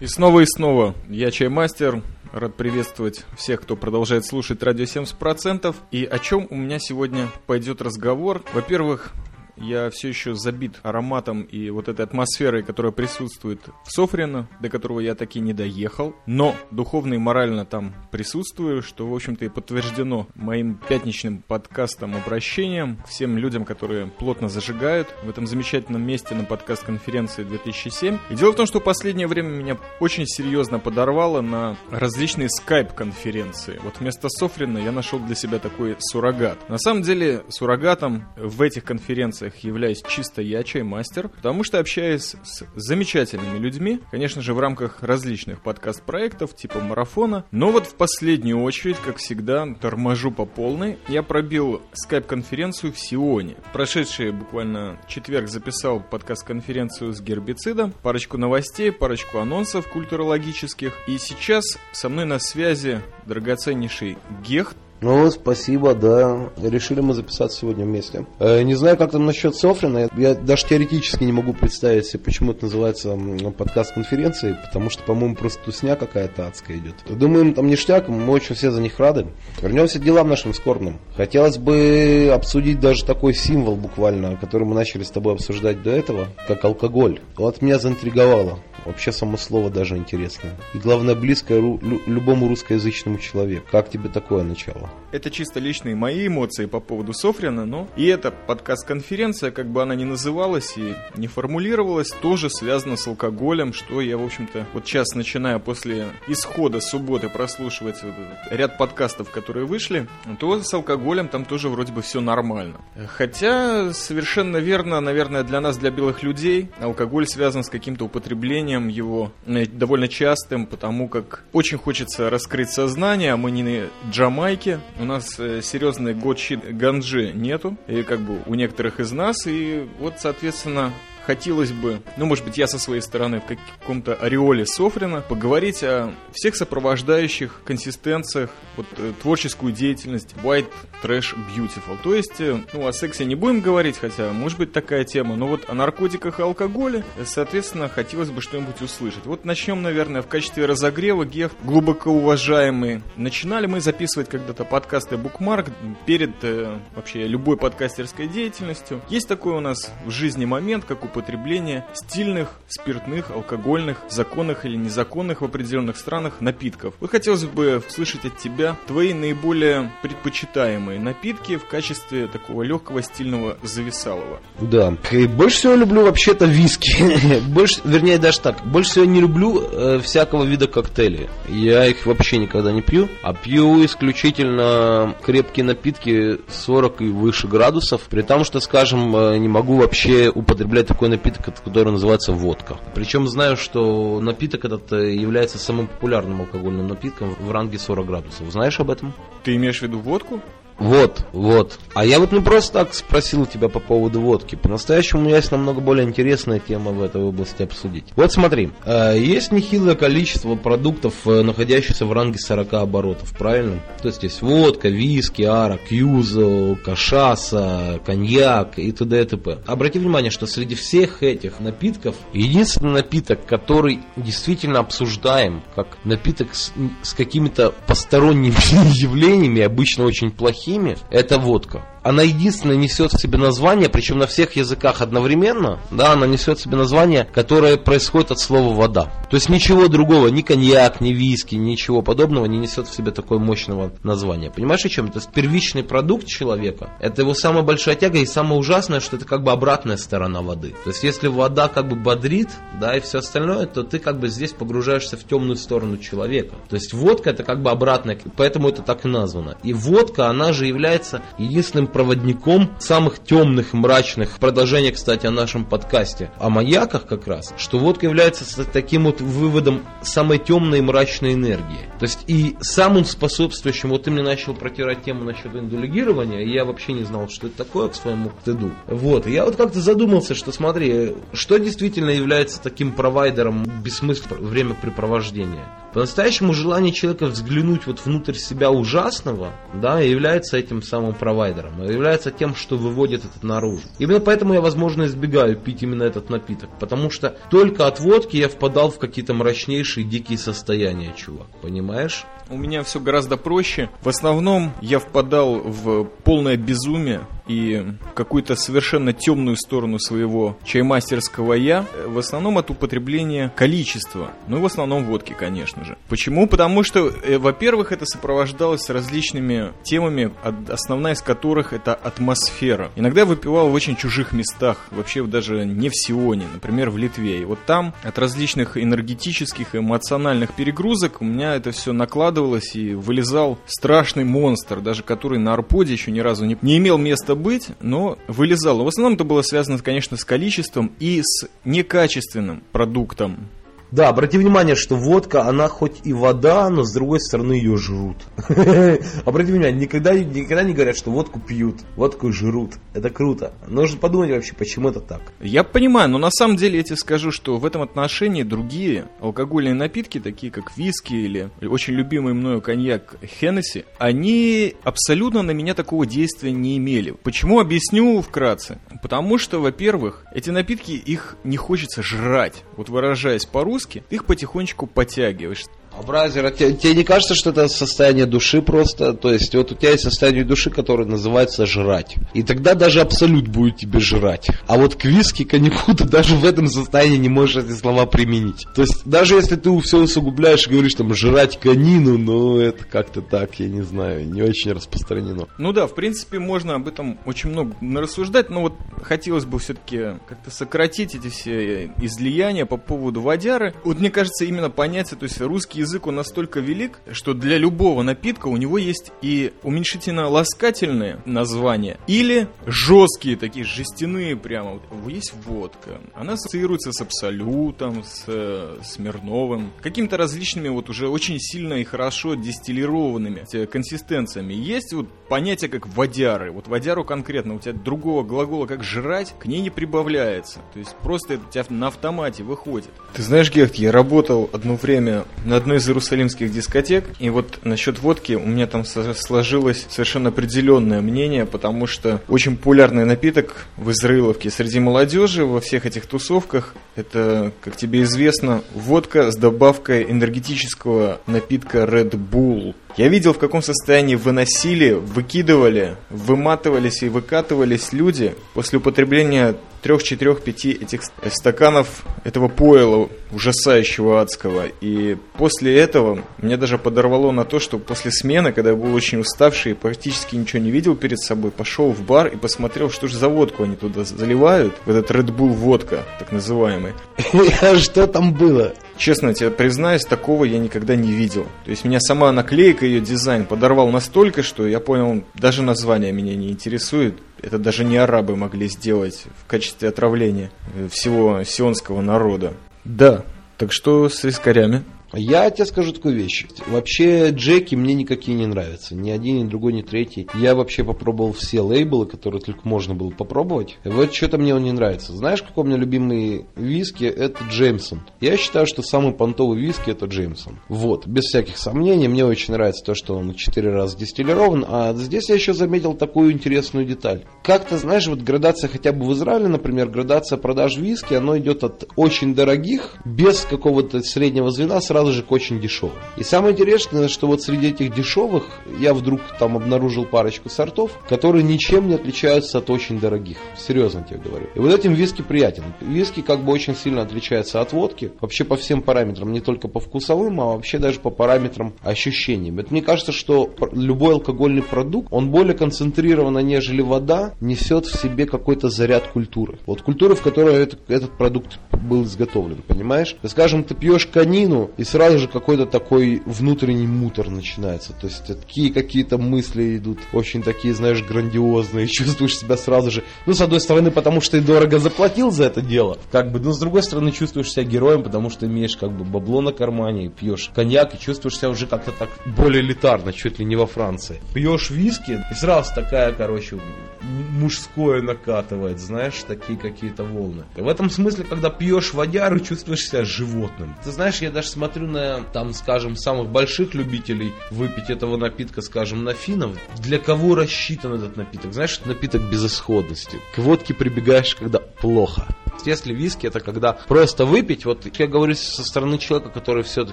И снова и снова я Чаймастер, рад приветствовать всех, кто продолжает слушать радио 70%. И о чем у меня сегодня пойдет разговор? Во-первых, я все еще забит ароматом и вот этой атмосферой, которая присутствует в Софрино, до которого я таки не доехал. Но духовно и морально там присутствую, что, в общем-то, и подтверждено моим пятничным подкастом обращением всем людям, которые плотно зажигают в этом замечательном месте на подкаст-конференции 2007. И дело в том, что последнее время меня очень серьезно подорвало на различные скайп-конференции. Вот вместо Софрина я нашел для себя такой суррогат. На самом деле, суррогатом в этих конференциях конференциях являюсь чисто я, чаймастер, потому что общаюсь с замечательными людьми, конечно же, в рамках различных подкаст-проектов типа марафона, но вот в последнюю очередь, как всегда, торможу по полной, я пробил скайп-конференцию в Сионе. Прошедший буквально четверг записал подкаст-конференцию с гербицидом, парочку новостей, парочку анонсов культурологических, и сейчас со мной на связи драгоценнейший Гехт, ну, спасибо, да. Решили мы записаться сегодня вместе. Э, не знаю, как там насчет Софрина. Я даже теоретически не могу представить себе, почему это называется подкаст конференции, потому что, по-моему, просто тусня какая-то адская идет. Думаем, там ништяк, мы очень все за них рады. Вернемся к делам нашим скорбным. Хотелось бы обсудить даже такой символ буквально, который мы начали с тобой обсуждать до этого, как алкоголь. Вот меня заинтриговало. Вообще само слово даже интересное. И главное, близкое ру- любому русскоязычному человеку. Как тебе такое начало? Это чисто личные мои эмоции по поводу Софрина, но и эта подкаст-конференция, как бы она ни называлась и не формулировалась, тоже связана с алкоголем, что я, в общем-то, вот сейчас, начиная после исхода субботы прослушивать вот ряд подкастов, которые вышли, то с алкоголем там тоже вроде бы все нормально. Хотя, совершенно верно, наверное, для нас, для белых людей, алкоголь связан с каким-то употреблением его э, довольно частым, потому как очень хочется раскрыть сознание, а мы не на Джамайке, у нас э, серьезный год-щит ганджи нету, и как бы у некоторых из нас, и вот, соответственно, хотелось бы, ну, может быть, я со своей стороны в каком-то ореоле Софрина поговорить о всех сопровождающих консистенциях, вот э, творческую деятельность White Trash Beautiful. То есть, э, ну, о сексе не будем говорить, хотя, может быть, такая тема, но вот о наркотиках и алкоголе, э, соответственно, хотелось бы что-нибудь услышать. Вот начнем, наверное, в качестве разогрева, Геф, глубоко уважаемые. Начинали мы записывать когда-то подкасты Букмарк перед э, вообще любой подкастерской деятельностью. Есть такой у нас в жизни момент, как у употребления стильных, спиртных, алкогольных, законных или незаконных в определенных странах напитков. Вот хотелось бы услышать от тебя твои наиболее предпочитаемые напитки в качестве такого легкого стильного зависалого. Да. И больше всего люблю вообще-то виски. больше, вернее, даже так. Больше всего не люблю э, всякого вида коктейлей. Я их вообще никогда не пью, а пью исключительно крепкие напитки 40 и выше градусов. При том, что, скажем, э, не могу вообще употреблять такой такой напиток, который называется водка. Причем знаю, что напиток этот э, является самым популярным алкогольным напитком в ранге 40 градусов. Знаешь об этом? Ты имеешь в виду водку? Вот, вот. А я вот не просто так спросил тебя по поводу водки. По-настоящему у меня есть намного более интересная тема в этой области обсудить. Вот смотри, э, есть нехилое количество продуктов, э, находящихся в ранге 40 оборотов, правильно? То есть есть водка, виски, ара, кьюзо, кашаса, коньяк и т.д. и т.п. Обрати внимание, что среди всех этих напитков единственный напиток, который действительно обсуждаем как напиток с, с какими-то посторонними явлениями, обычно очень плохими, химия – это водка она единственная несет в себе название, причем на всех языках одновременно, да, она несет в себе название, которое происходит от слова вода. То есть ничего другого, ни коньяк, ни виски, ничего подобного не несет в себе такое мощного названия. Понимаешь, о чем? То есть первичный продукт человека, это его самая большая тяга и самое ужасное, что это как бы обратная сторона воды. То есть если вода как бы бодрит, да, и все остальное, то ты как бы здесь погружаешься в темную сторону человека. То есть водка это как бы обратная, поэтому это так и названо. И водка, она же является единственным проводником самых темных, мрачных, продолжение, кстати, о нашем подкасте, о маяках как раз, что водка является таким вот выводом самой темной и мрачной энергии. То есть и самым способствующим, вот ты мне начал протирать тему насчет индулигирования, и я вообще не знал, что это такое к своему стыду. Вот, и я вот как-то задумался, что смотри, что действительно является таким провайдером бессмысленного времяпрепровождения. По-настоящему желание человека взглянуть вот внутрь себя ужасного, да, является этим самым провайдером. А является тем, что выводит это наружу. Именно поэтому я, возможно, избегаю пить именно этот напиток, потому что только от водки я впадал в какие-то мрачнейшие дикие состояния, чувак, понимаешь? У меня все гораздо проще. В основном я впадал в полное безумие и какую-то совершенно темную сторону своего чаймастерского я, в основном от употребления количества. Ну и в основном водки, конечно же. Почему? Потому что, э, во-первых, это сопровождалось различными темами, основная из которых это атмосфера. Иногда я выпивал в очень чужих местах, вообще даже не в Сионе, например, в Литве. И вот там от различных энергетических эмоциональных перегрузок у меня это все накладывалось и вылезал страшный монстр, даже который на арподе еще ни разу не, не имел места быть, но вылезал. В основном это было связано, конечно, с количеством и с некачественным продуктом. Да, обрати внимание, что водка, она хоть и вода, но с другой стороны ее жрут. Обрати внимание, никогда, никогда не говорят, что водку пьют, водку жрут. Это круто. Нужно подумать вообще, почему это так. Я понимаю, но на самом деле я тебе скажу, что в этом отношении другие алкогольные напитки, такие как виски или очень любимый мною коньяк Хеннесси, они абсолютно на меня такого действия не имели. Почему? Объясню вкратце. Потому что, во-первых, эти напитки, их не хочется жрать. Вот выражаясь по-русски, нагрузки, их потихонечку подтягиваешь. А бразер, тебе, тебе не кажется, что это состояние души просто? То есть вот у тебя есть состояние души, которое называется жрать. И тогда даже абсолют будет тебе жрать. А вот к виски, коньяку ты даже в этом состоянии не можешь эти слова применить. То есть даже если ты все усугубляешь и говоришь там жрать конину, ну это как-то так, я не знаю, не очень распространено. Ну да, в принципе можно об этом очень много рассуждать, но вот хотелось бы все-таки как-то сократить эти все излияния по поводу водяры. Вот мне кажется именно понятие, то есть русский язык, он настолько велик, что для любого напитка у него есть и уменьшительно-ласкательные названия, или жесткие, такие жестяные прямо. Есть водка. Она ассоциируется с абсолютом, с э, Смирновым, какими-то различными вот уже очень сильно и хорошо дистиллированными консистенциями. Есть вот понятие как водяры. Вот водяру конкретно, у тебя другого глагола как жрать к ней не прибавляется. То есть просто это у тебя на автомате выходит. Ты знаешь, Гехт, я работал одно время на одной из иерусалимских дискотек, и вот насчет водки у меня там сложилось совершенно определенное мнение, потому что очень популярный напиток в Израиловке среди молодежи во всех этих тусовках, это, как тебе известно, водка с добавкой энергетического напитка Red Bull. Я видел, в каком состоянии выносили, выкидывали, выматывались и выкатывались люди после употребления трех, четырех, пяти этих стаканов этого пойла ужасающего адского. И после этого меня даже подорвало на то, что после смены, когда я был очень уставший и практически ничего не видел перед собой, пошел в бар и посмотрел, что же за водку они туда заливают, в этот Red Bull водка, так называемый. Что там было? Честно тебе признаюсь, такого я никогда не видел. То есть меня сама наклейка, ее дизайн подорвал настолько, что я понял, даже название меня не интересует. Это даже не арабы могли сделать в качестве отравления всего сионского народа. Да, так что с искорями? Я тебе скажу такую вещь. Вообще Джеки мне никакие не нравятся. Ни один, ни другой, ни третий. Я вообще попробовал все лейблы, которые только можно было попробовать. Вот что-то мне он не нравится. Знаешь, какой у меня любимый виски? Это Джеймсон. Я считаю, что самый понтовый виски это Джеймсон. Вот, без всяких сомнений. Мне очень нравится то, что он четыре раза дистиллирован. А здесь я еще заметил такую интересную деталь. Как-то, знаешь, вот градация хотя бы в Израиле, например, градация продаж виски, оно идет от очень дорогих, без какого-то среднего звена, сразу сразу же к очень дешевым. И самое интересное, что вот среди этих дешевых я вдруг там обнаружил парочку сортов, которые ничем не отличаются от очень дорогих. Серьезно тебе говорю. И вот этим виски приятен. Виски как бы очень сильно отличается от водки. Вообще по всем параметрам. Не только по вкусовым, а вообще даже по параметрам ощущениям. Это мне кажется, что любой алкогольный продукт, он более концентрированно, нежели вода, несет в себе какой-то заряд культуры. Вот культуры, в которой этот, этот продукт был изготовлен, понимаешь? Скажем, ты пьешь конину и сразу же какой-то такой внутренний мутор начинается. То есть такие какие-то мысли идут, очень такие, знаешь, грандиозные. Чувствуешь себя сразу же, ну, с одной стороны, потому что ты дорого заплатил за это дело, как бы, но с другой стороны, чувствуешь себя героем, потому что имеешь как бы бабло на кармане, пьешь коньяк и чувствуешь себя уже как-то так более элитарно, чуть ли не во Франции. Пьешь виски, и сразу такая, короче, мужское накатывает, знаешь, такие какие-то волны. И в этом смысле, когда пьешь водяру, чувствуешь себя животным. Ты знаешь, я даже смотрю смотрю на, там, скажем, самых больших любителей выпить этого напитка, скажем, на финнов. Для кого рассчитан этот напиток? Знаешь, это напиток безысходности. К водке прибегаешь, когда плохо. Если виски это когда просто выпить, вот я говорю со стороны человека, который все это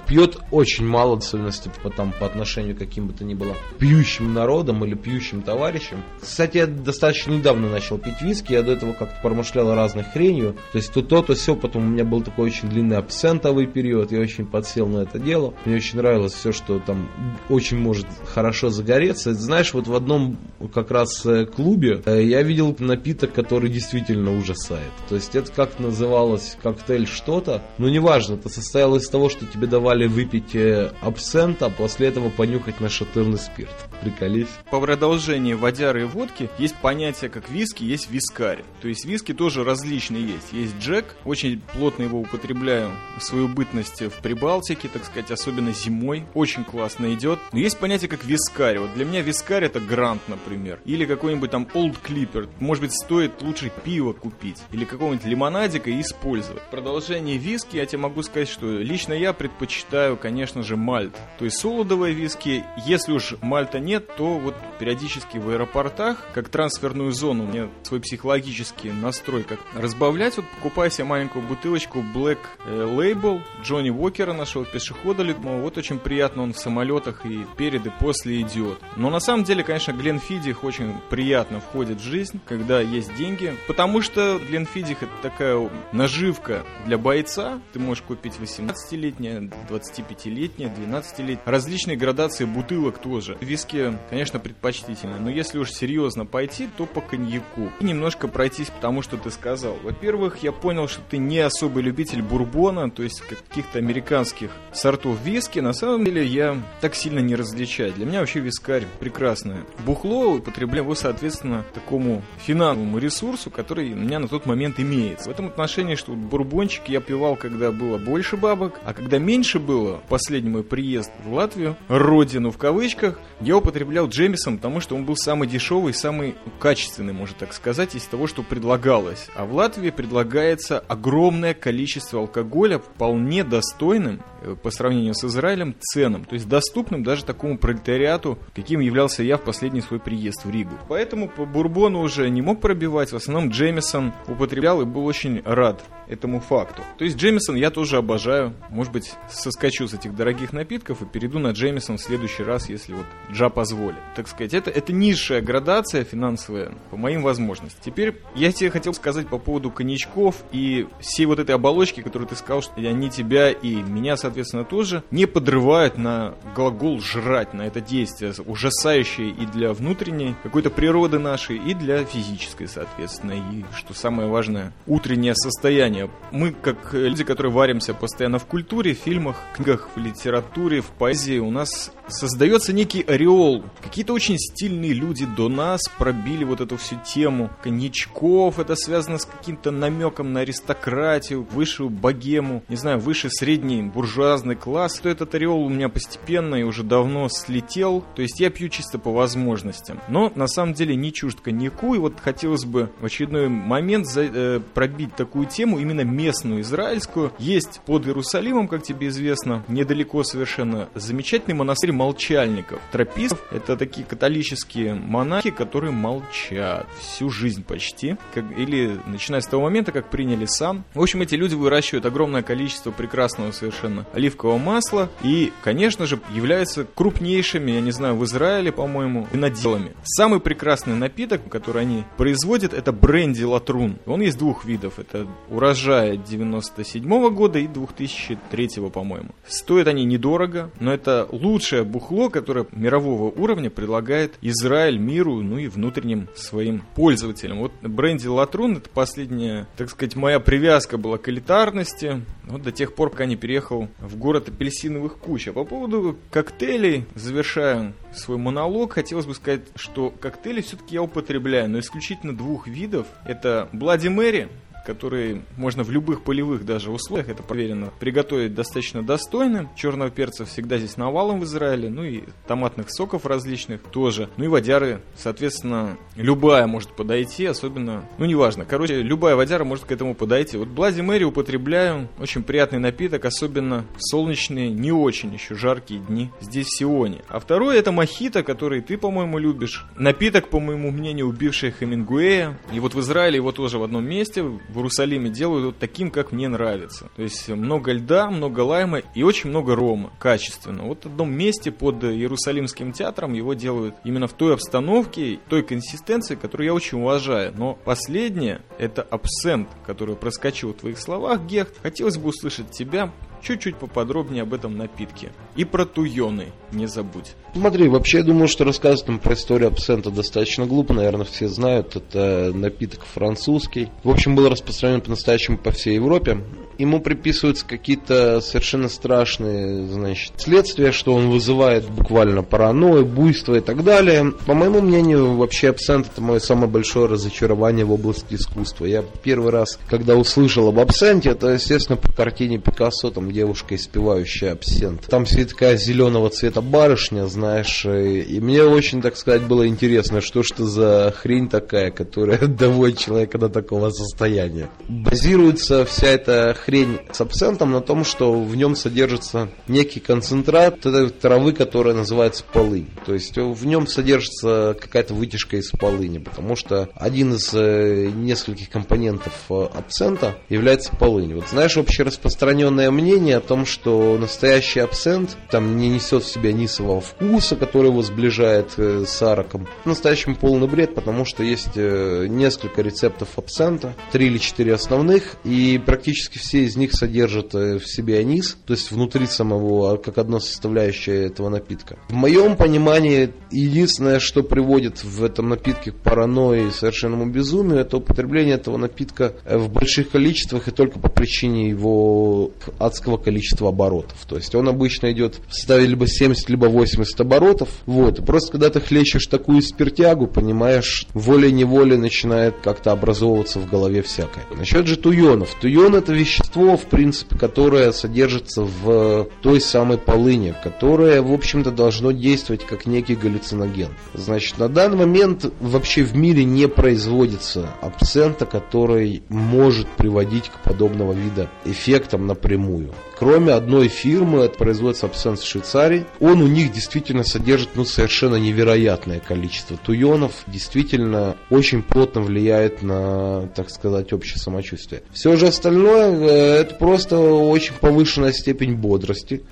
пьет очень мало, в особенности по, там, по отношению к каким бы то ни было пьющим народам или пьющим товарищам. Кстати, я достаточно недавно начал пить виски, я до этого как-то промышлял разной хренью, то есть то то, то все, потом у меня был такой очень длинный абсентовый период, я очень подсел на это дело, мне очень нравилось все, что там очень может хорошо загореться. Знаешь, вот в одном как раз э, клубе э, я видел напиток, который действительно ужасает. То есть это как называлось коктейль что-то, но неважно, это состояло из того, что тебе давали выпить э, абсент, а после этого понюхать нашатырный спирт. Приколись. По продолжении водяры и водки есть понятие как виски, есть вискарь. То есть виски тоже различные есть. Есть Джек, очень плотно его употребляю в свою бытность в Прибалтике, так сказать, особенно зимой. Очень классно идет. Но есть понятие как вискарь. Вот для меня вискарь это грант, например. Или какой-нибудь там Old Clipper. Может быть, стоит лучше пиво купить. Или какого-нибудь лимона лимонадика и использовать. В продолжение виски я тебе могу сказать, что лично я предпочитаю, конечно же, мальт. То есть солодовые виски. Если уж мальта нет, то вот периодически в аэропортах, как трансферную зону, меня свой психологический настрой, как разбавлять, вот покупая себе маленькую бутылочку Black э, Label Джонни Уокера, нашего пешехода летного. Вот очень приятно он в самолетах и перед, и после идет. Но на самом деле, конечно, Гленфидих очень приятно входит в жизнь, когда есть деньги, потому что Гленфидих это такая наживка для бойца. Ты можешь купить 18-летнее, 25-летнее, 12-летнее. Различные градации бутылок тоже. Виски, конечно, предпочтительно. Но если уж серьезно пойти, то по коньяку. И немножко пройтись потому, что ты сказал. Во-первых, я понял, что ты не особый любитель бурбона, то есть каких-то американских сортов виски. На самом деле я так сильно не различаю. Для меня вообще вискарь прекрасное. Бухло употребляю соответственно, такому финансовому ресурсу, который у меня на тот момент имеется. В этом отношении, что бурбончик я пивал, когда было больше бабок, а когда меньше было, последний мой приезд в Латвию, родину в кавычках, я употреблял Джемисон, потому что он был самый дешевый, самый качественный, можно так сказать, из того, что предлагалось. А в Латвии предлагается огромное количество алкоголя, вполне достойным по сравнению с Израилем ценам, то есть доступным даже такому пролетариату, каким являлся я в последний свой приезд в Ригу. Поэтому по бурбону уже не мог пробивать, в основном Джемисон употреблял и был очень рад этому факту. То есть Джемисон я тоже обожаю. Может быть, соскочу с этих дорогих напитков и перейду на Джемисон в следующий раз, если вот Джа позволит. Так сказать, это, это низшая градация финансовая по моим возможностям. Теперь я тебе хотел сказать по поводу коньячков и всей вот этой оболочки, которую ты сказал, что они тебя и меня, соответственно, тоже не подрывают на глагол «жрать», на это действие, ужасающее и для внутренней какой-то природы нашей, и для физической, соответственно. И, что самое важное, утреннее состояние. Мы, как люди, которые варимся постоянно в культуре, в фильмах, книгах, в литературе, в поэзии, у нас создается некий ореол. Какие-то очень стильные люди до нас пробили вот эту всю тему коньячков. Это связано с каким-то намеком на аристократию, высшую богему, не знаю, выше средний буржуазный класс. То этот ореол у меня постепенно и уже давно слетел. То есть я пью чисто по возможностям. Но на самом деле не чужд коньяку. И вот хотелось бы в очередной момент за, э, пробить такую тему, именно местную, израильскую. Есть под Иерусалимом, как тебе известно, недалеко совершенно замечательный монастырь молчальников. Тропистов — это такие католические монахи, которые молчат всю жизнь почти. Как, или начиная с того момента, как приняли сан. В общем, эти люди выращивают огромное количество прекрасного совершенно оливкового масла и, конечно же, являются крупнейшими, я не знаю, в Израиле, по-моему, виноделами. Самый прекрасный напиток, который они производят, это бренди латрун. Он есть двух видов. Это урожая 97 -го года и 2003, по-моему. Стоят они недорого, но это лучшее бухло, которое мирового уровня предлагает Израиль миру, ну и внутренним своим пользователям. Вот бренди Латрун, это последняя, так сказать, моя привязка была к элитарности, вот до тех пор, пока не переехал в город апельсиновых куч. А по поводу коктейлей, завершаю свой монолог, хотелось бы сказать, что коктейли все-таки я употребляю, но исключительно двух видов. Это Блади Мэри, который можно в любых полевых даже условиях, это проверено, приготовить достаточно достойно. Черного перца всегда здесь навалом в Израиле, ну и томатных соков различных тоже. Ну и водяры, соответственно, любая может подойти, особенно, ну неважно, короче, любая водяра может к этому подойти. Вот Блади Мэри употребляю, очень приятный напиток, особенно в солнечные, не очень еще жаркие дни здесь в Сионе. А второй это мохито, который ты, по-моему, любишь. Напиток, по моему мнению, убивший Хемингуэя. И вот в Израиле его тоже в одном месте, в Иерусалиме делают вот таким, как мне нравится. То есть много льда, много лайма и очень много рома, качественно. Вот в одном месте под Иерусалимским театром его делают именно в той обстановке, той консистенции, которую я очень уважаю. Но последнее это абсент, который проскочил в твоих словах, Гехт. Хотелось бы услышать тебя чуть-чуть поподробнее об этом напитке. И про туйоны не забудь. Смотри, вообще я думаю, что рассказывать там про историю абсента достаточно глупо, наверное, все знают. Это напиток французский. В общем, был распространен по-настоящему по всей Европе ему приписываются какие-то совершенно страшные, значит, следствия, что он вызывает буквально паранойю, буйство и так далее. По моему мнению, вообще абсент это мое самое большое разочарование в области искусства. Я первый раз, когда услышал об абсенте, это, естественно, по картине Пикассо, там девушка, испевающая абсент. Там сидит такая зеленого цвета барышня, знаешь, и мне очень, так сказать, было интересно, что что за хрень такая, которая доводит человека до такого состояния. Базируется вся эта хрень с абсентом на том, что в нем содержится некий концентрат этой травы, которая называется полынь. То есть в нем содержится какая-то вытяжка из полыни, потому что один из э, нескольких компонентов э, абсента является полынь. Вот знаешь, общераспространенное мнение о том, что настоящий абсент там не несет в себе нисового вкуса, который его сближает э, с араком. Настоящим полный бред, потому что есть несколько рецептов абсента, три или четыре основных, и практически все все из них содержат э, в себе анис, то есть внутри самого, а, как одна составляющая этого напитка. В моем понимании, единственное, что приводит в этом напитке к паранойи и совершенному безумию, это употребление этого напитка э, в больших количествах и только по причине его адского количества оборотов. То есть он обычно идет в составе либо 70, либо 80 оборотов. Вот. И просто когда ты хлещешь такую спиртягу, понимаешь, волей-неволей начинает как-то образовываться в голове всякое. Насчет же туйонов. Туйон это вещество, вещество, в принципе, которое содержится в той самой полыни, которое, в общем-то, должно действовать как некий галлюциноген. Значит, на данный момент вообще в мире не производится абсента, который может приводить к подобного вида эффектам напрямую. Кроме одной фирмы, это производится абсент в Швейцарии, он у них действительно содержит ну, совершенно невероятное количество туйонов, действительно очень плотно влияет на, так сказать, общее самочувствие. Все же остальное это просто очень повышенная степень бодрости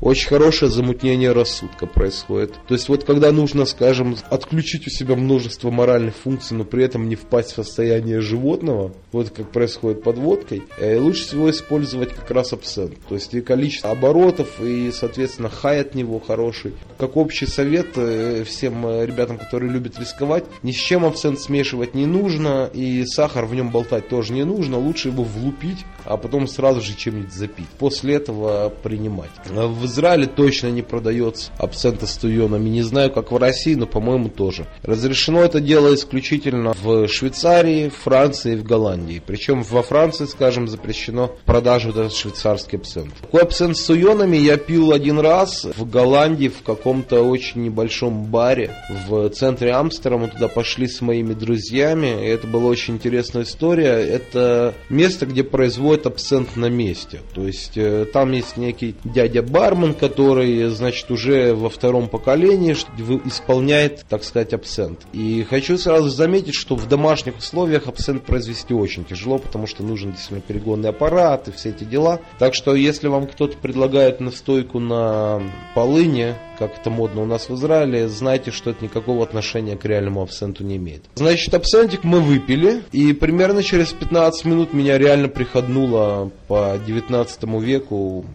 очень хорошее замутнение рассудка происходит. То есть вот когда нужно, скажем, отключить у себя множество моральных функций, но при этом не впасть в состояние животного, вот как происходит под водкой, э, лучше всего использовать как раз абсент. То есть и количество оборотов, и, соответственно, хай от него хороший. Как общий совет э, всем э, ребятам, которые любят рисковать, ни с чем абсент смешивать не нужно, и сахар в нем болтать тоже не нужно, лучше его влупить, а потом сразу же чем-нибудь запить. После этого принимать. В Израиле точно не продается абсента с туйонами. Не знаю, как в России, но, по-моему, тоже. Разрешено это дело исключительно в Швейцарии, Франции и в Голландии. Причем во Франции, скажем, запрещено продажа вот этот швейцарский абсент. Такой абсент с туйонами я пил один раз в Голландии в каком-то очень небольшом баре в центре Амстердама. Туда пошли с моими друзьями. И это была очень интересная история. Это место, где производят абсент на месте. То есть э, там есть некий дядя бармен, который, значит, уже во втором поколении исполняет, так сказать, абсент. И хочу сразу заметить, что в домашних условиях абсент произвести очень тяжело, потому что нужен действительно перегонный аппарат и все эти дела. Так что, если вам кто-то предлагает настойку на полыне, как это модно у нас в Израиле, знайте, что это никакого отношения к реальному абсенту не имеет. Значит, абсентик мы выпили, и примерно через 15 минут меня реально приходнуло по 19 веку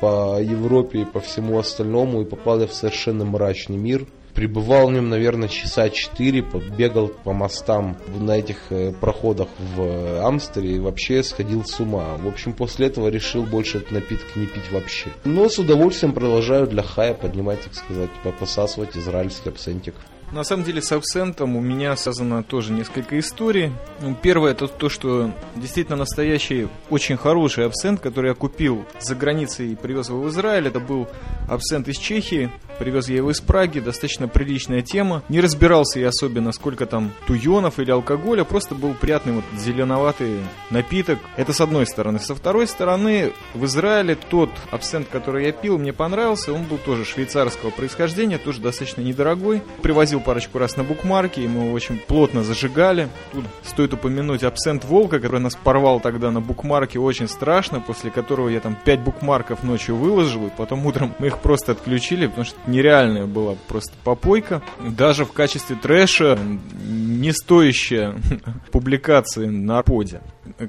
по Европе и по всему остальному и попал я в совершенно мрачный мир. Пребывал в нем, наверное, часа четыре, бегал по мостам на этих э, проходах в Амстере и вообще сходил с ума. В общем, после этого решил больше этот напиток не пить вообще. Но с удовольствием продолжаю для хая поднимать, так сказать, посасывать израильский абсентик. На самом деле с абсентом у меня связано тоже несколько историй. Ну, первое это то, что действительно настоящий очень хороший абсент, который я купил за границей и привез его в Израиль. Это был абсент из Чехии. Привез я его из Праги, достаточно приличная тема. Не разбирался я особенно, сколько там туйонов или алкоголя, просто был приятный вот зеленоватый напиток. Это с одной стороны. Со второй стороны, в Израиле тот абсент, который я пил, мне понравился. Он был тоже швейцарского происхождения, тоже достаточно недорогой. Привозил парочку раз на букмарке, и мы его очень плотно зажигали. Тут стоит упомянуть абсент Волка, который нас порвал тогда на букмарке очень страшно, после которого я там 5 букмарков ночью выложил, и потом утром мы их просто отключили, потому что нереальная была просто попойка. Даже в качестве трэша не стоящая публикации на поде.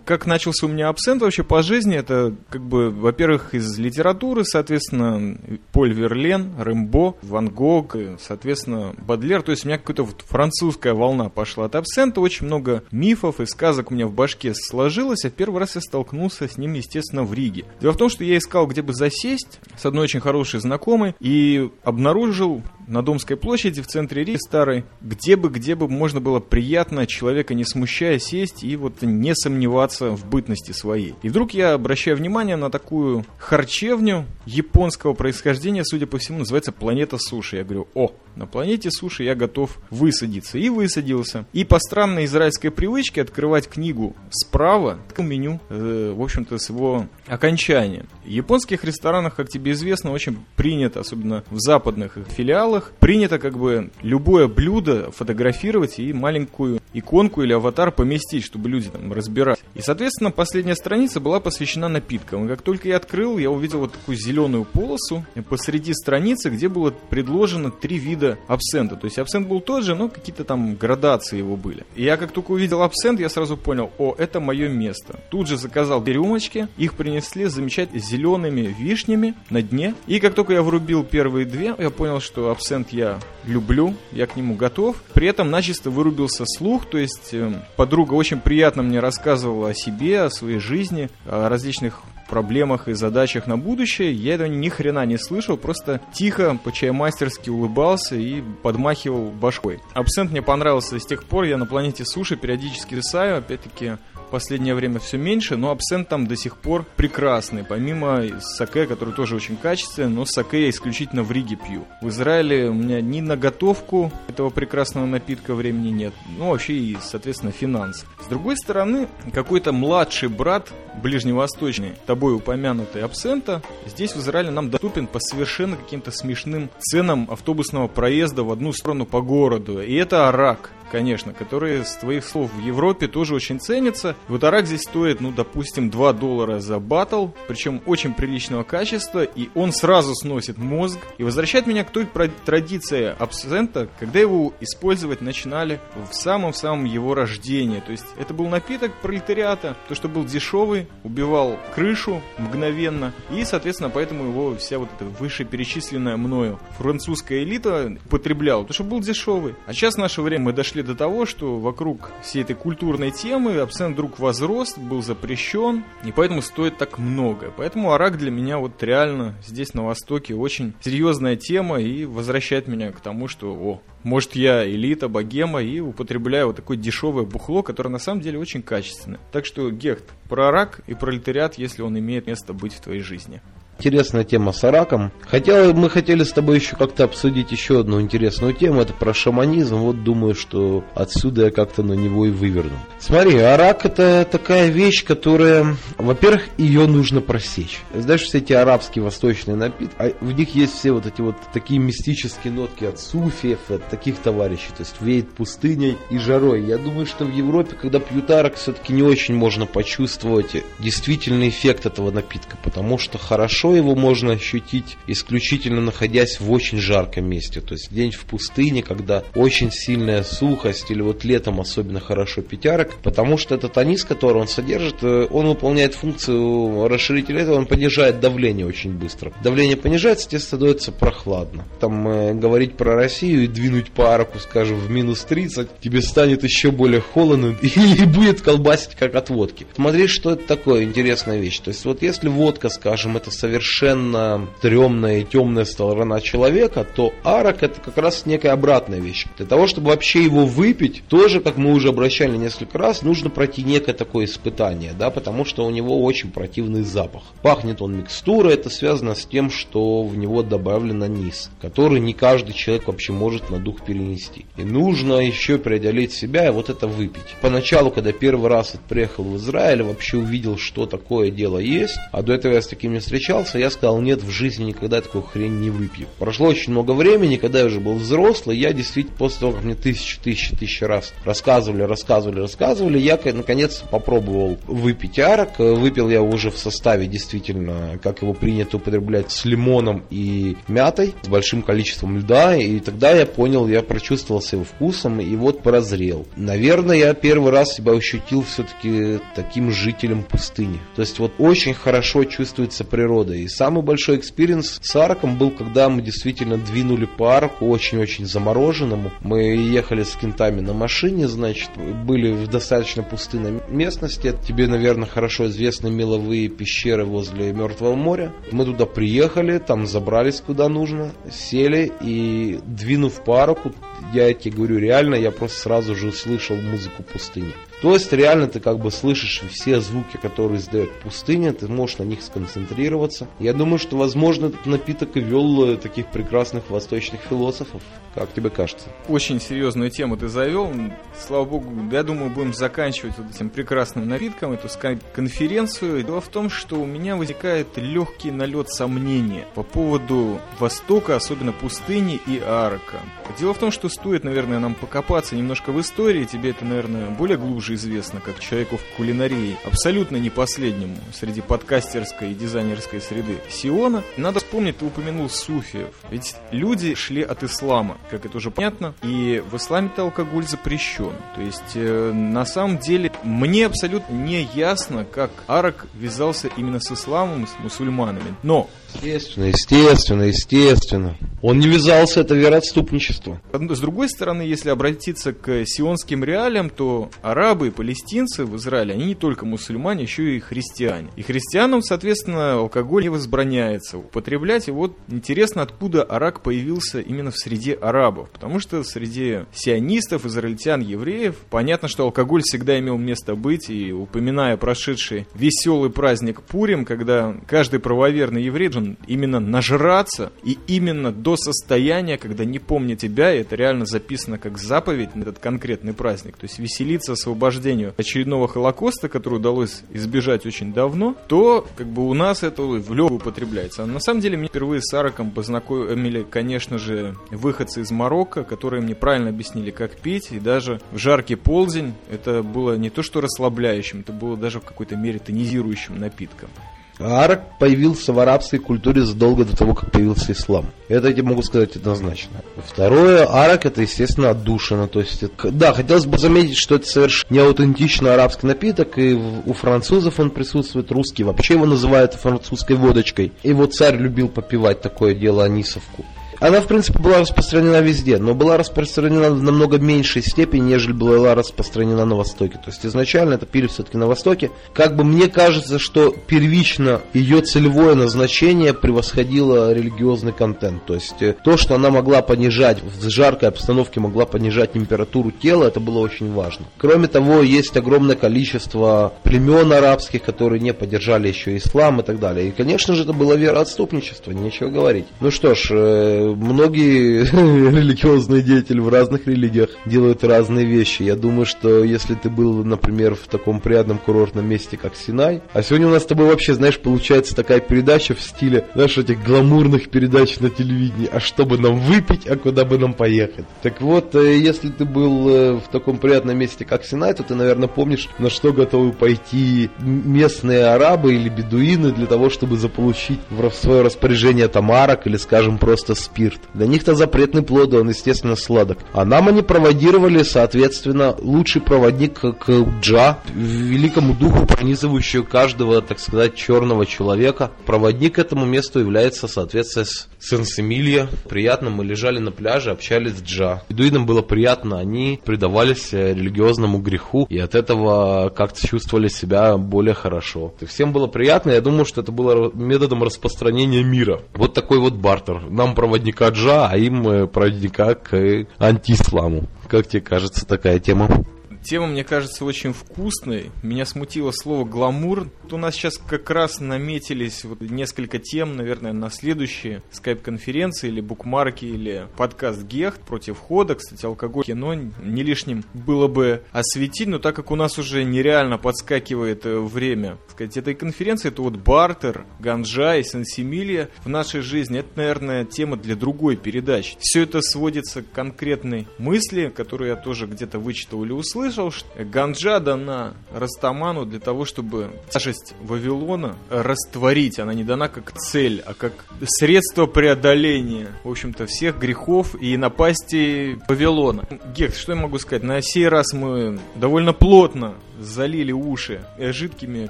Как начался у меня абсент вообще по жизни, это как бы, во-первых, из литературы, соответственно, Поль Верлен, Рэмбо, Ван Гог, соответственно, Бадлер. То есть у меня какая-то вот французская волна пошла от абсента, очень много мифов и сказок у меня в башке сложилось, а первый раз я столкнулся с ним, естественно, в Риге. Дело в том, что я искал, где бы засесть с одной очень хорошей знакомой и обнаружил на Домской площади в центре Риги старой, где бы, где бы можно было приятно человека не смущая сесть и вот не сомневаться в бытности своей. И вдруг я обращаю внимание на такую харчевню японского происхождения, судя по всему, называется «Планета суши». Я говорю, о, на планете суши я готов высадиться. И высадился. И по странной израильской привычке открывать книгу справа, меню, э, в общем-то, с его окончания. В японских ресторанах, как тебе известно, очень принято, особенно в западных филиалах, принято как бы любое блюдо фотографировать и маленькую иконку или аватар поместить, чтобы люди там разбирать. И, соответственно, последняя страница была посвящена напиткам. И как только я открыл, я увидел вот такую зеленую полосу посреди страницы, где было предложено три вида абсента. То есть абсент был тот же, но какие-то там градации его были. И я как только увидел абсент, я сразу понял, о, это мое место. Тут же заказал рюмочки, их принесли замечательно зелеными вишнями на дне. И как только я врубил первые две, я понял, что абсент я люблю, я к нему готов. При этом начисто вырубился слух, то есть э, подруга очень приятно мне рассказывала о себе, о своей жизни, о различных проблемах и задачах на будущее, я этого ни хрена не слышал, просто тихо, по-чаймастерски улыбался и подмахивал башкой. Абсент мне понравился с тех пор, я на планете суши периодически рисаю, опять-таки последнее время все меньше, но абсент там до сих пор прекрасный. Помимо саке, который тоже очень качественный, но саке я исключительно в Риге пью. В Израиле у меня ни на готовку этого прекрасного напитка времени нет, ну вообще и, соответственно, финанс. С другой стороны, какой-то младший брат ближневосточный, тобой упомянутый абсента, здесь в Израиле нам доступен по совершенно каким-то смешным ценам автобусного проезда в одну сторону по городу. И это арак конечно, которые с твоих слов в Европе тоже очень ценятся. Вот арак здесь стоит, ну, допустим, 2 доллара за батл, причем очень приличного качества, и он сразу сносит мозг и возвращает меня к той традиции абсента, когда его использовать начинали в самом-самом его рождении. То есть это был напиток пролетариата, то, что был дешевый, убивал крышу мгновенно, и, соответственно, поэтому его вся вот эта вышеперечисленная мною французская элита потребляла, потому что был дешевый. А сейчас в наше время мы дошли дошли до того, что вокруг всей этой культурной темы абсент вдруг возрос, был запрещен, и поэтому стоит так много. Поэтому арак для меня вот реально здесь на Востоке очень серьезная тема и возвращает меня к тому, что, о, может я элита, богема и употребляю вот такое дешевое бухло, которое на самом деле очень качественное. Так что, Гехт, про рак и пролетариат, если он имеет место быть в твоей жизни. Интересная тема с Араком. Хотя мы хотели с тобой еще как-то обсудить еще одну интересную тему, это про шаманизм. Вот думаю, что отсюда я как-то на него и выверну. Смотри, Арак это такая вещь, которая, во-первых, ее нужно просечь. Знаешь, все эти арабские восточные напитки, а в них есть все вот эти вот такие мистические нотки от суфиев, от таких товарищей. То есть веет пустыней и жарой. Я думаю, что в Европе, когда пьют Арак, все-таки не очень можно почувствовать действительный эффект этого напитка, потому что хорошо хорошо его можно ощутить исключительно находясь в очень жарком месте. То есть день в пустыне, когда очень сильная сухость или вот летом особенно хорошо пятерок, потому что этот анис, который он содержит, э, он выполняет функцию расширителя этого, он понижает давление очень быстро. Давление понижается, тебе становится прохладно. Там э, говорить про Россию и двинуть по арку, скажем, в минус 30, тебе станет еще более холодно и будет колбасить как от водки. Смотри, что это такое интересная вещь. То есть вот если водка, скажем, это совершенно совершенно стрёмная и темная сторона человека, то арок это как раз некая обратная вещь. Для того, чтобы вообще его выпить, тоже, как мы уже обращали несколько раз, нужно пройти некое такое испытание, да, потому что у него очень противный запах. Пахнет он микстурой, это связано с тем, что в него добавлен анис, который не каждый человек вообще может на дух перенести. И нужно еще преодолеть себя и вот это выпить. Поначалу, когда первый раз приехал в Израиль, вообще увидел, что такое дело есть, а до этого я с таким не встречался, я сказал, нет, в жизни никогда такую хрень не выпью. Прошло очень много времени, когда я уже был взрослый, я действительно после того, как мне тысячи, тысячи, тысячи раз рассказывали, рассказывали, рассказывали, я наконец попробовал выпить арак. Выпил я уже в составе действительно, как его принято употреблять, с лимоном и мятой, с большим количеством льда, и тогда я понял, я прочувствовался его вкусом, и вот прозрел. Наверное, я первый раз себя ощутил все-таки таким жителем пустыни. То есть вот очень хорошо чувствуется природа. И самый большой experience с арком был, когда мы действительно двинули по арку очень-очень замороженному. Мы ехали с кентами на машине, значит, были в достаточно пустынной местности. Тебе, наверное, хорошо известны меловые пещеры возле Мертвого моря. Мы туда приехали, там забрались куда нужно, сели и двинув по арку, я тебе говорю, реально, я просто сразу же услышал музыку пустыни. То есть реально ты как бы слышишь все звуки, которые издает пустыня, ты можешь на них сконцентрироваться. Я думаю, что возможно этот напиток и вел э, таких прекрасных восточных философов. Как тебе кажется? Очень серьезную тему ты завел. Слава богу, я думаю, будем заканчивать вот этим прекрасным напитком, эту конференцию. Дело в том, что у меня возникает легкий налет сомнения по поводу Востока, особенно пустыни и Арка. Дело в том, что стоит, наверное, нам покопаться немножко в истории. Тебе это, наверное, более глубже известно, как человеку в кулинарии. Абсолютно не последнему среди подкастерской и дизайнерской среды Сиона. Надо вспомнить, ты упомянул суфиев. Ведь люди шли от ислама, как это уже понятно. И в исламе-то алкоголь запрещен. То есть, э, на самом деле, мне абсолютно не ясно, как арак вязался именно с исламом, с мусульманами. Но Естественно, естественно, естественно. Он не вязался, это вероотступничество. С другой стороны, если обратиться к сионским реалиям, то арабы и палестинцы в Израиле, они не только мусульмане, еще и христиане. И христианам, соответственно, алкоголь не возбраняется употреблять. И вот интересно, откуда арак появился именно в среде арабов. Потому что среди сионистов, израильтян, евреев, понятно, что алкоголь всегда имел место быть. И упоминая прошедший веселый праздник Пурим, когда каждый правоверный еврей должен именно нажраться и именно до состояния, когда не помня тебя, и это реально записано как заповедь на этот конкретный праздник, то есть веселиться освобождению очередного Холокоста, который удалось избежать очень давно, то как бы у нас это в легкую употребляется. А на самом деле мне впервые с Араком познакомили, конечно же, выходцы из Марокко, которые мне правильно объяснили, как пить, и даже в жаркий полдень это было не то что расслабляющим, это было даже в какой-то мере тонизирующим напитком. Арак появился в арабской культуре задолго до того, как появился ислам. Это я тебе могу сказать однозначно. Второе, арак это, естественно, отдушина. То есть, это, да, хотелось бы заметить, что это совершенно не аутентичный арабский напиток, и у французов он присутствует, русские вообще его называют французской водочкой. И вот царь любил попивать такое дело анисовку. Она, в принципе, была распространена везде, но была распространена в намного меньшей степени, нежели была распространена на Востоке. То есть изначально это пили все-таки на Востоке. Как бы мне кажется, что первично ее целевое назначение превосходило религиозный контент. То есть э, то, что она могла понижать, в жаркой обстановке могла понижать температуру тела, это было очень важно. Кроме того, есть огромное количество племен арабских, которые не поддержали еще ислам и так далее. И, конечно же, это было вероотступничество, нечего говорить. Ну что ж, э, многие религиозные деятели в разных религиях делают разные вещи. Я думаю, что если ты был, например, в таком приятном курортном месте, как Синай, а сегодня у нас с тобой вообще, знаешь, получается такая передача в стиле, знаешь, этих гламурных передач на телевидении, а чтобы нам выпить, а куда бы нам поехать. Так вот, э, если ты был э, в таком приятном месте, как Синай, то ты, наверное, помнишь, на что готовы пойти местные арабы или бедуины для того, чтобы заполучить в свое распоряжение тамарок или, скажем, просто спи спирт. Для них-то запретный плод, он, естественно, сладок. А нам они проводировали, соответственно, лучший проводник к Джа, великому духу, пронизывающего каждого, так сказать, черного человека. Проводник этому месту является, соответственно, Сенсемилья. Приятно, мы лежали на пляже, общались с Джа. Бедуинам было приятно, они предавались э, религиозному греху и от этого как-то чувствовали себя более хорошо. И всем было приятно, я думаю, что это было методом распространения мира. Вот такой вот бартер. Нам проводника Джа, а им э, проводника к антисламу. Как тебе кажется такая тема? Тема, мне кажется, очень вкусной. Меня смутило слово «гламур». У нас сейчас как раз наметились вот несколько тем, наверное, на следующие скайп-конференции или букмарки, или подкаст Гехт против хода. Кстати, алкоголь, кино не лишним было бы осветить, но так как у нас уже нереально подскакивает э, время, сказать, этой конференции, это вот бартер, ганджа и сенсимилия в нашей жизни, это, наверное, тема для другой передачи. Все это сводится к конкретной мысли, которую я тоже где-то вычитал или услышал, слышал, ганджа дана Растаману для того, чтобы тяжесть Вавилона растворить. Она не дана как цель, а как средство преодоления, в общем-то, всех грехов и напасти Вавилона. Гекс, что я могу сказать? На сей раз мы довольно плотно залили уши жидкими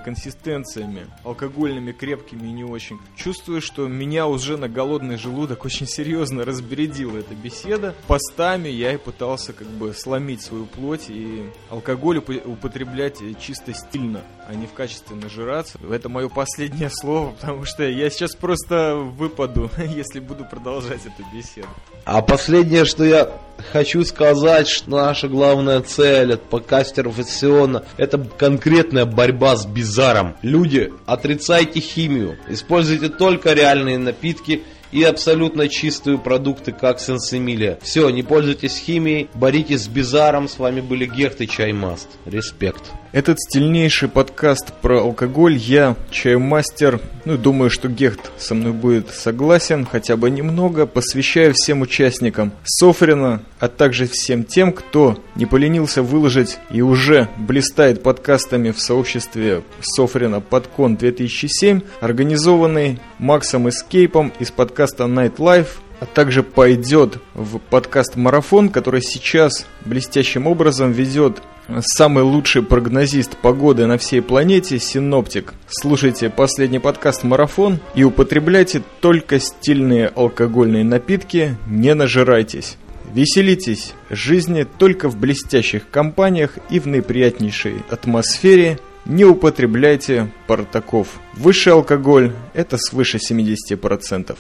консистенциями, алкогольными, крепкими и не очень. Чувствую, что меня уже на голодный желудок очень серьезно разбередила эта беседа. Постами я и пытался как бы сломить свою плоть и алкоголь употреблять чисто стильно, а не в качестве нажираться. Это мое последнее слово, потому что я сейчас просто выпаду, если буду продолжать эту беседу. А последнее, что я хочу сказать, что наша главная цель от подкастеров из Сиона это конкретная борьба с бизаром. Люди, отрицайте химию, используйте только реальные напитки и абсолютно чистые продукты, как Сенсемилия. Все, не пользуйтесь химией, боритесь с бизаром. С вами были Гехт и Чаймаст. Респект. Этот стильнейший подкаст про алкоголь я, чаймастер, ну думаю, что Гехт со мной будет согласен, хотя бы немного, посвящаю всем участникам Софрина, а также всем тем, кто не поленился выложить и уже блистает подкастами в сообществе Софрина Подкон 2007, организованный Максом Эскейпом из подкаста Night Life, а также пойдет в подкаст «Марафон», который сейчас блестящим образом ведет самый лучший прогнозист погоды на всей планете – синоптик. Слушайте последний подкаст «Марафон» и употребляйте только стильные алкогольные напитки, не нажирайтесь. Веселитесь жизни только в блестящих компаниях и в наиприятнейшей атмосфере. Не употребляйте портаков. Высший алкоголь – это свыше 70%.